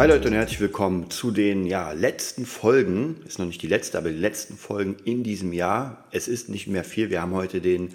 Hi Leute und herzlich willkommen zu den ja, letzten Folgen. Ist noch nicht die letzte, aber die letzten Folgen in diesem Jahr. Es ist nicht mehr viel. Wir haben heute den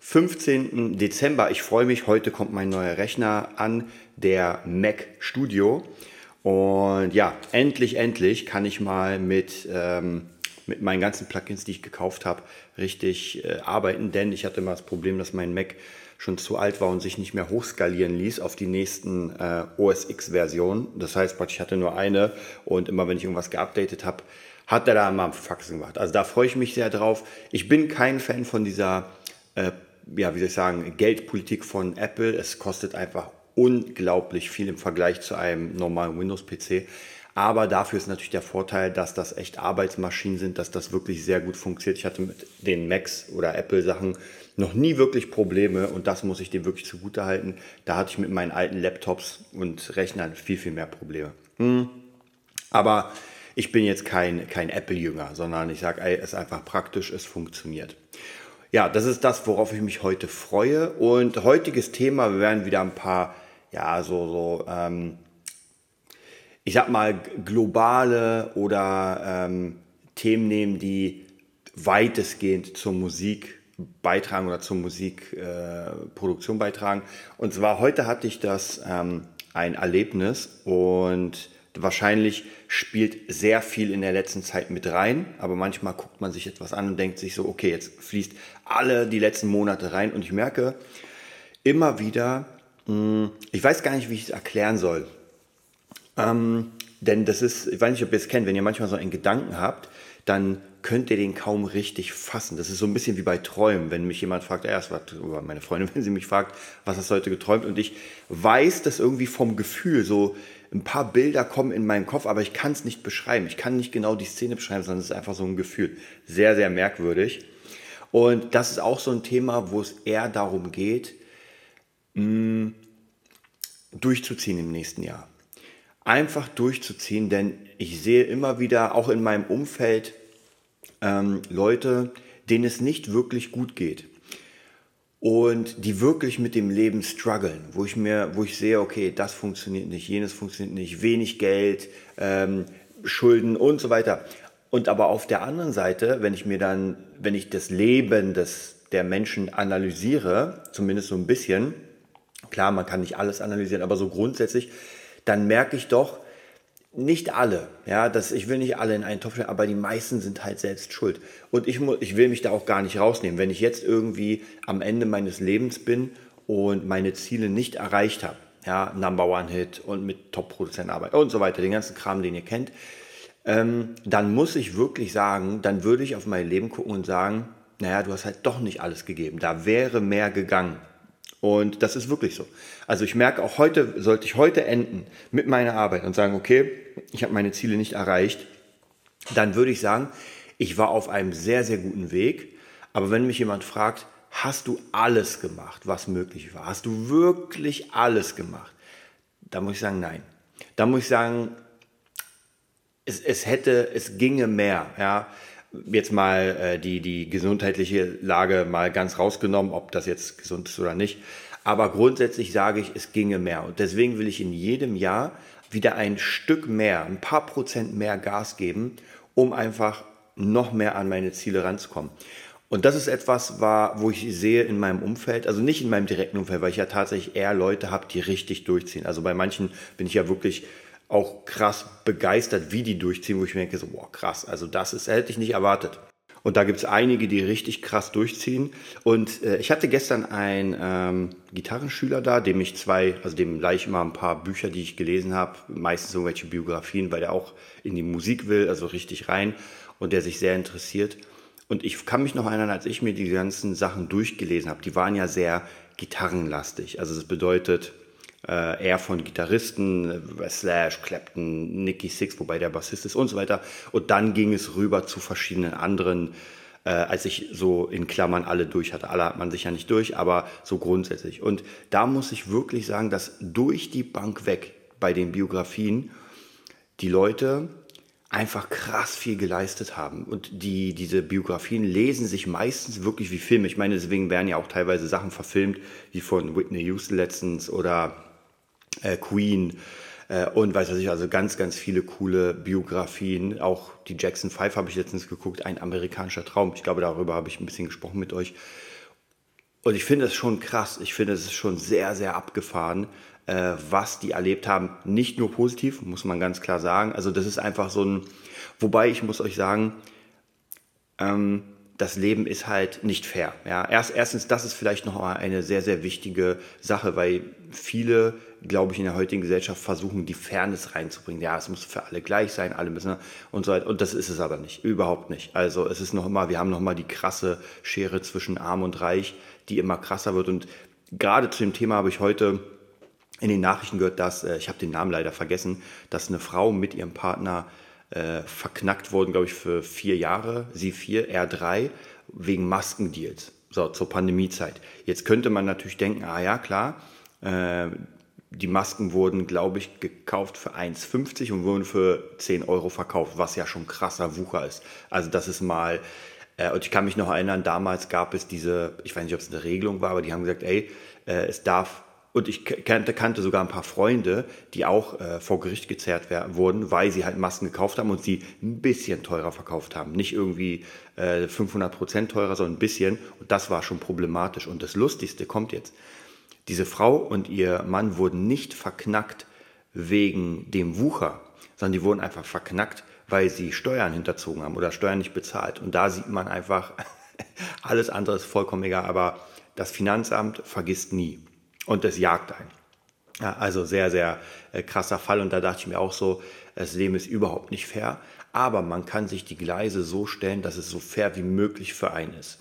15. Dezember. Ich freue mich. Heute kommt mein neuer Rechner an, der Mac Studio. Und ja, endlich, endlich kann ich mal mit, ähm, mit meinen ganzen Plugins, die ich gekauft habe, richtig äh, arbeiten. Denn ich hatte immer das Problem, dass mein Mac schon zu alt war und sich nicht mehr hochskalieren ließ auf die nächsten äh, OS X-Versionen. Das heißt, ich hatte nur eine und immer wenn ich irgendwas geupdatet habe, hat er da mal Faxen gemacht. Also da freue ich mich sehr drauf. Ich bin kein Fan von dieser, äh, ja, wie soll ich sagen, Geldpolitik von Apple. Es kostet einfach unglaublich viel im Vergleich zu einem normalen Windows-PC. Aber dafür ist natürlich der Vorteil, dass das echt Arbeitsmaschinen sind, dass das wirklich sehr gut funktioniert. Ich hatte mit den Macs oder Apple-Sachen noch nie wirklich Probleme und das muss ich dem wirklich zugute halten. Da hatte ich mit meinen alten Laptops und Rechnern viel, viel mehr Probleme. Hm. Aber ich bin jetzt kein, kein Apple-Jünger, sondern ich sage, es ist einfach praktisch, es funktioniert. Ja, das ist das, worauf ich mich heute freue. Und heutiges Thema, wir werden wieder ein paar, ja, so, so, ähm, ich sag mal, globale oder ähm, Themen nehmen, die weitestgehend zur Musik beitragen oder zur Musikproduktion äh, beitragen. Und zwar heute hatte ich das ähm, ein Erlebnis und wahrscheinlich spielt sehr viel in der letzten Zeit mit rein, aber manchmal guckt man sich etwas an und denkt sich so, okay, jetzt fließt alle die letzten Monate rein und ich merke immer wieder, hm, ich weiß gar nicht, wie ich es erklären soll. Ähm, denn das ist, ich weiß nicht, ob ihr es kennt, wenn ihr manchmal so einen Gedanken habt, dann könnt ihr den kaum richtig fassen. Das ist so ein bisschen wie bei Träumen, wenn mich jemand fragt, erst was, oder meine Freundin, wenn sie mich fragt, was hast du heute geträumt? Und ich weiß das irgendwie vom Gefühl, so ein paar Bilder kommen in meinen Kopf, aber ich kann es nicht beschreiben. Ich kann nicht genau die Szene beschreiben, sondern es ist einfach so ein Gefühl. Sehr, sehr merkwürdig. Und das ist auch so ein Thema, wo es eher darum geht, mh, mm, durchzuziehen im nächsten Jahr. Einfach durchzuziehen, denn ich sehe immer wieder, auch in meinem Umfeld, ähm, Leute, denen es nicht wirklich gut geht und die wirklich mit dem Leben strugglen, wo ich mir, wo ich sehe, okay, das funktioniert nicht, jenes funktioniert nicht, wenig Geld, ähm, Schulden und so weiter. Und aber auf der anderen Seite, wenn ich mir dann, wenn ich das Leben des, der Menschen analysiere, zumindest so ein bisschen, klar, man kann nicht alles analysieren, aber so grundsätzlich, dann merke ich doch, nicht alle, ja, das, ich will nicht alle in einen Topf stellen, aber die meisten sind halt selbst schuld. Und ich, ich will mich da auch gar nicht rausnehmen. Wenn ich jetzt irgendwie am Ende meines Lebens bin und meine Ziele nicht erreicht habe, ja, Number One Hit und mit Top-Produzenten arbeiten und so weiter, den ganzen Kram, den ihr kennt, ähm, dann muss ich wirklich sagen, dann würde ich auf mein Leben gucken und sagen, naja, du hast halt doch nicht alles gegeben. Da wäre mehr gegangen. Und das ist wirklich so. Also ich merke auch heute, sollte ich heute enden mit meiner Arbeit und sagen, okay, ich habe meine Ziele nicht erreicht, dann würde ich sagen, ich war auf einem sehr, sehr guten Weg. Aber wenn mich jemand fragt, hast du alles gemacht, was möglich war? Hast du wirklich alles gemacht? Da muss ich sagen, nein. Da muss ich sagen, es, es hätte, es ginge mehr. Ja? Jetzt mal äh, die, die gesundheitliche Lage mal ganz rausgenommen, ob das jetzt gesund ist oder nicht. Aber grundsätzlich sage ich, es ginge mehr. Und deswegen will ich in jedem Jahr wieder ein Stück mehr, ein paar Prozent mehr Gas geben, um einfach noch mehr an meine Ziele ranzukommen. Und das ist etwas, wo ich sehe in meinem Umfeld, also nicht in meinem direkten Umfeld, weil ich ja tatsächlich eher Leute habe, die richtig durchziehen. Also bei manchen bin ich ja wirklich auch krass begeistert, wie die durchziehen, wo ich mir denke, so, boah, krass, also das ist, hätte ich nicht erwartet. Und da gibt es einige, die richtig krass durchziehen. Und äh, ich hatte gestern einen ähm, Gitarrenschüler da, dem ich zwei, also dem gleich immer ein paar Bücher, die ich gelesen habe, meistens irgendwelche Biografien, weil der auch in die Musik will, also richtig rein und der sich sehr interessiert. Und ich kann mich noch erinnern, als ich mir die ganzen Sachen durchgelesen habe, die waren ja sehr gitarrenlastig. Also das bedeutet, äh, eher von Gitarristen, äh, Slash, Clapton, Nicky Six, wobei der Bassist ist und so weiter. Und dann ging es rüber zu verschiedenen anderen äh, als ich so in Klammern alle durch hatte. Alle hat man sicher nicht durch, aber so grundsätzlich. Und da muss ich wirklich sagen, dass durch die Bank weg bei den Biografien die Leute einfach krass viel geleistet haben. Und die, diese Biografien lesen sich meistens wirklich wie Filme. Ich meine, deswegen werden ja auch teilweise Sachen verfilmt, wie von Whitney Houston letztens oder äh, Queen äh, und weiß was ich, also ganz, ganz viele coole Biografien. Auch die Jackson 5 habe ich letztens geguckt, ein amerikanischer Traum. Ich glaube, darüber habe ich ein bisschen gesprochen mit euch. Und ich finde es schon krass. Ich finde es schon sehr, sehr abgefahren, äh, was die erlebt haben. Nicht nur positiv, muss man ganz klar sagen. Also das ist einfach so ein, wobei ich muss euch sagen, ähm, das Leben ist halt nicht fair. Ja, erst, erstens, das ist vielleicht noch eine sehr, sehr wichtige Sache, weil viele, glaube ich, in der heutigen Gesellschaft versuchen, die Fairness reinzubringen. Ja, es muss für alle gleich sein, alle müssen und so weiter. Und das ist es aber nicht, überhaupt nicht. Also es ist noch mal, wir haben noch mal die krasse Schere zwischen Arm und Reich, die immer krasser wird. Und gerade zu dem Thema habe ich heute in den Nachrichten gehört, dass, äh, ich habe den Namen leider vergessen, dass eine Frau mit ihrem Partner äh, verknackt wurden, glaube ich, für vier Jahre, sie vier, er drei, wegen Maskendeals, so zur Pandemiezeit. Jetzt könnte man natürlich denken, ah ja, klar, äh, die Masken wurden, glaube ich, gekauft für 1,50 und wurden für 10 Euro verkauft, was ja schon krasser Wucher ist. Also das ist mal, äh, und ich kann mich noch erinnern, damals gab es diese, ich weiß nicht, ob es eine Regelung war, aber die haben gesagt, ey, äh, es darf und ich kannte, kannte sogar ein paar Freunde, die auch äh, vor Gericht gezerrt werden, wurden, weil sie halt Masken gekauft haben und sie ein bisschen teurer verkauft haben. Nicht irgendwie äh, 500 Prozent teurer, sondern ein bisschen. Und das war schon problematisch. Und das Lustigste kommt jetzt. Diese Frau und ihr Mann wurden nicht verknackt wegen dem Wucher, sondern die wurden einfach verknackt, weil sie Steuern hinterzogen haben oder Steuern nicht bezahlt. Und da sieht man einfach, alles andere ist vollkommen egal. Aber das Finanzamt vergisst nie und das jagt einen. Ja, also sehr, sehr äh, krasser Fall und da dachte ich mir auch so, das Leben ist überhaupt nicht fair, aber man kann sich die Gleise so stellen, dass es so fair wie möglich für einen ist.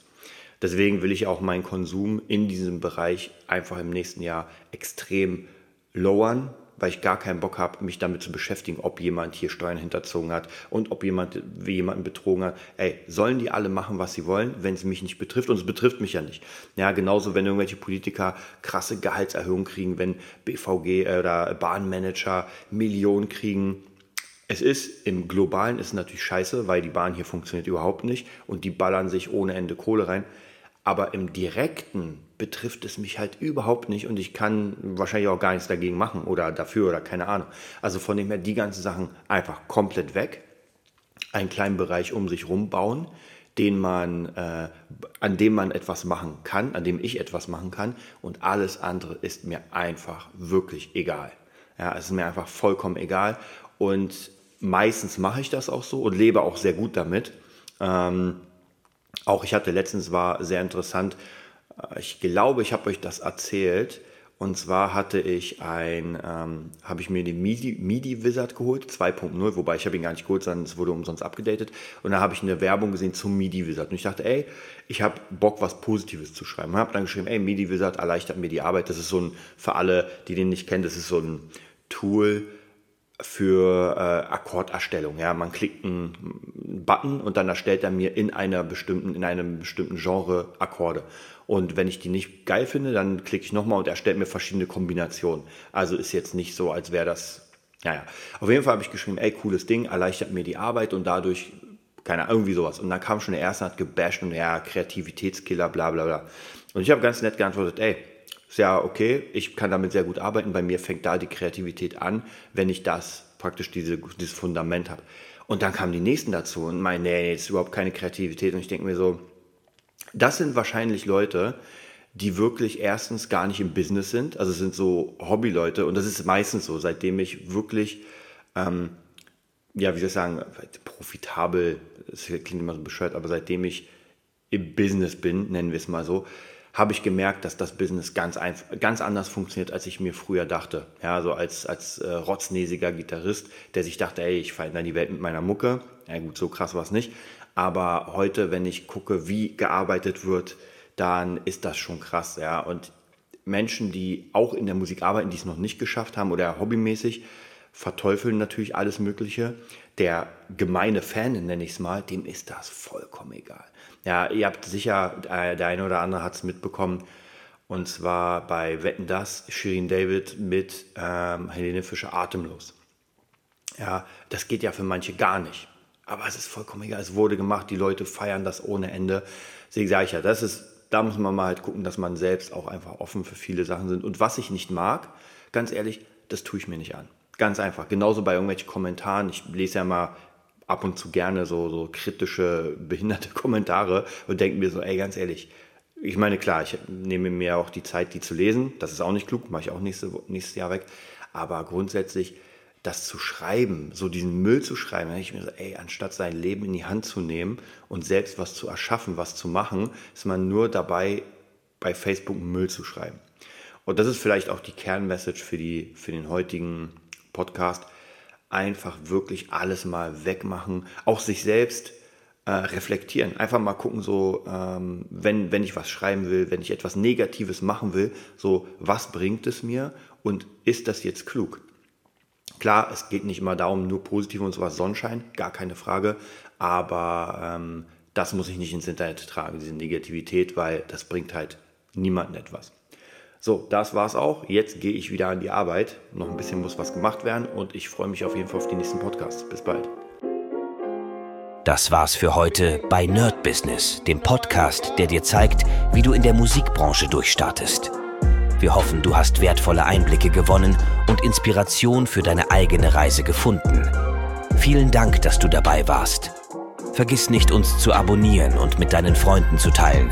Deswegen will ich auch meinen Konsum in diesem Bereich einfach im nächsten Jahr extrem lowern, weil ich gar keinen Bock habe, mich damit zu beschäftigen, ob jemand hier Steuern hinterzogen hat und ob jemand wie jemanden betrogen hat. Ey, sollen die alle machen, was sie wollen, wenn es mich nicht betrifft? Und es betrifft mich ja nicht. Ja, genauso, wenn irgendwelche Politiker krasse Gehaltserhöhungen kriegen, wenn BVG äh, oder Bahnmanager Millionen kriegen. Es ist im Globalen ist natürlich scheiße, weil die Bahn hier funktioniert überhaupt nicht und die ballern sich ohne Ende Kohle rein. Aber im Direkten betrifft es mich halt überhaupt nicht und ich kann wahrscheinlich auch gar nichts dagegen machen oder dafür oder keine Ahnung. Also von dem her die ganzen Sachen einfach komplett weg, einen kleinen Bereich um sich rum bauen, den man, äh, an dem man etwas machen kann, an dem ich etwas machen kann und alles andere ist mir einfach wirklich egal. Ja, es ist mir einfach vollkommen egal und meistens mache ich das auch so und lebe auch sehr gut damit. Ähm, auch ich hatte letztens, war sehr interessant, ich glaube, ich habe euch das erzählt. Und zwar hatte ich ein, ähm, habe ich mir den MIDI, MIDI Wizard geholt, 2.0, wobei ich habe ihn gar nicht geholt, sondern es wurde umsonst abgedatet. Und da habe ich eine Werbung gesehen zum MIDI Wizard. Und ich dachte, ey, ich habe Bock, was Positives zu schreiben. Und habe dann geschrieben, ey, MIDI Wizard erleichtert mir die Arbeit. Das ist so ein, für alle, die den nicht kennen, das ist so ein Tool, für äh, Akkorderstellung. Ja, man klickt einen Button und dann erstellt er mir in einer bestimmten, in einem bestimmten Genre Akkorde. Und wenn ich die nicht geil finde, dann klicke ich nochmal und erstellt mir verschiedene Kombinationen. Also ist jetzt nicht so, als wäre das. Naja, auf jeden Fall habe ich geschrieben, ey, cooles Ding, erleichtert mir die Arbeit und dadurch, keine Ahnung, irgendwie sowas. Und dann kam schon der erste, hat gebasht und ja, Kreativitätskiller, bla bla bla. Und ich habe ganz nett geantwortet, ey, ist ja okay, ich kann damit sehr gut arbeiten. Bei mir fängt da die Kreativität an, wenn ich das praktisch diese, dieses Fundament habe. Und dann kamen die nächsten dazu und meinen, nee, jetzt ist überhaupt keine Kreativität. Und ich denke mir so, das sind wahrscheinlich Leute, die wirklich erstens gar nicht im Business sind. Also es sind so Hobbyleute und das ist meistens so, seitdem ich wirklich, ähm, ja, wie soll ich sagen, profitabel, das klingt immer so bescheuert, aber seitdem ich im Business bin, nennen wir es mal so, habe ich gemerkt, dass das Business ganz, ganz anders funktioniert, als ich mir früher dachte. Ja, so als, als äh, rotznäsiger Gitarrist, der sich dachte, ey, ich in die Welt mit meiner Mucke. Ja gut, so krass war es nicht. Aber heute, wenn ich gucke, wie gearbeitet wird, dann ist das schon krass. Ja, und Menschen, die auch in der Musik arbeiten, die es noch nicht geschafft haben oder hobbymäßig, verteufeln natürlich alles Mögliche. Der gemeine Fan, nenne ich es mal, dem ist das vollkommen egal. Ja, ihr habt sicher, äh, der eine oder andere hat es mitbekommen, und zwar bei Wetten Das, Shirin David mit ähm, Helene Fischer atemlos. Ja, das geht ja für manche gar nicht. Aber es ist vollkommen egal. Es wurde gemacht, die Leute feiern das ohne Ende. Deswegen sage ich ja, das ist, da muss man mal halt gucken, dass man selbst auch einfach offen für viele Sachen sind. Und was ich nicht mag, ganz ehrlich, das tue ich mir nicht an. Ganz einfach. Genauso bei irgendwelchen Kommentaren. Ich lese ja mal ab und zu gerne so, so kritische, behinderte Kommentare und denke mir so, ey, ganz ehrlich, ich meine, klar, ich nehme mir auch die Zeit, die zu lesen. Das ist auch nicht klug, mache ich auch nächste, nächstes Jahr weg. Aber grundsätzlich das zu schreiben, so diesen Müll zu schreiben, da ich mir so, ey, anstatt sein Leben in die Hand zu nehmen und selbst was zu erschaffen, was zu machen, ist man nur dabei, bei Facebook Müll zu schreiben. Und das ist vielleicht auch die Kernmessage für, die, für den heutigen Podcast. Einfach wirklich alles mal wegmachen, auch sich selbst äh, reflektieren. Einfach mal gucken, so, ähm, wenn, wenn ich was schreiben will, wenn ich etwas Negatives machen will, so, was bringt es mir und ist das jetzt klug? Klar, es geht nicht immer darum, nur positiv und sowas Sonnenschein, gar keine Frage. Aber ähm, das muss ich nicht ins Internet tragen, diese Negativität, weil das bringt halt niemandem etwas. So, das war's auch. Jetzt gehe ich wieder an die Arbeit. Noch ein bisschen muss was gemacht werden und ich freue mich auf jeden Fall auf den nächsten Podcast. Bis bald. Das war's für heute bei Nerd Business, dem Podcast, der dir zeigt, wie du in der Musikbranche durchstartest. Wir hoffen, du hast wertvolle Einblicke gewonnen und Inspiration für deine eigene Reise gefunden. Vielen Dank, dass du dabei warst. Vergiss nicht, uns zu abonnieren und mit deinen Freunden zu teilen.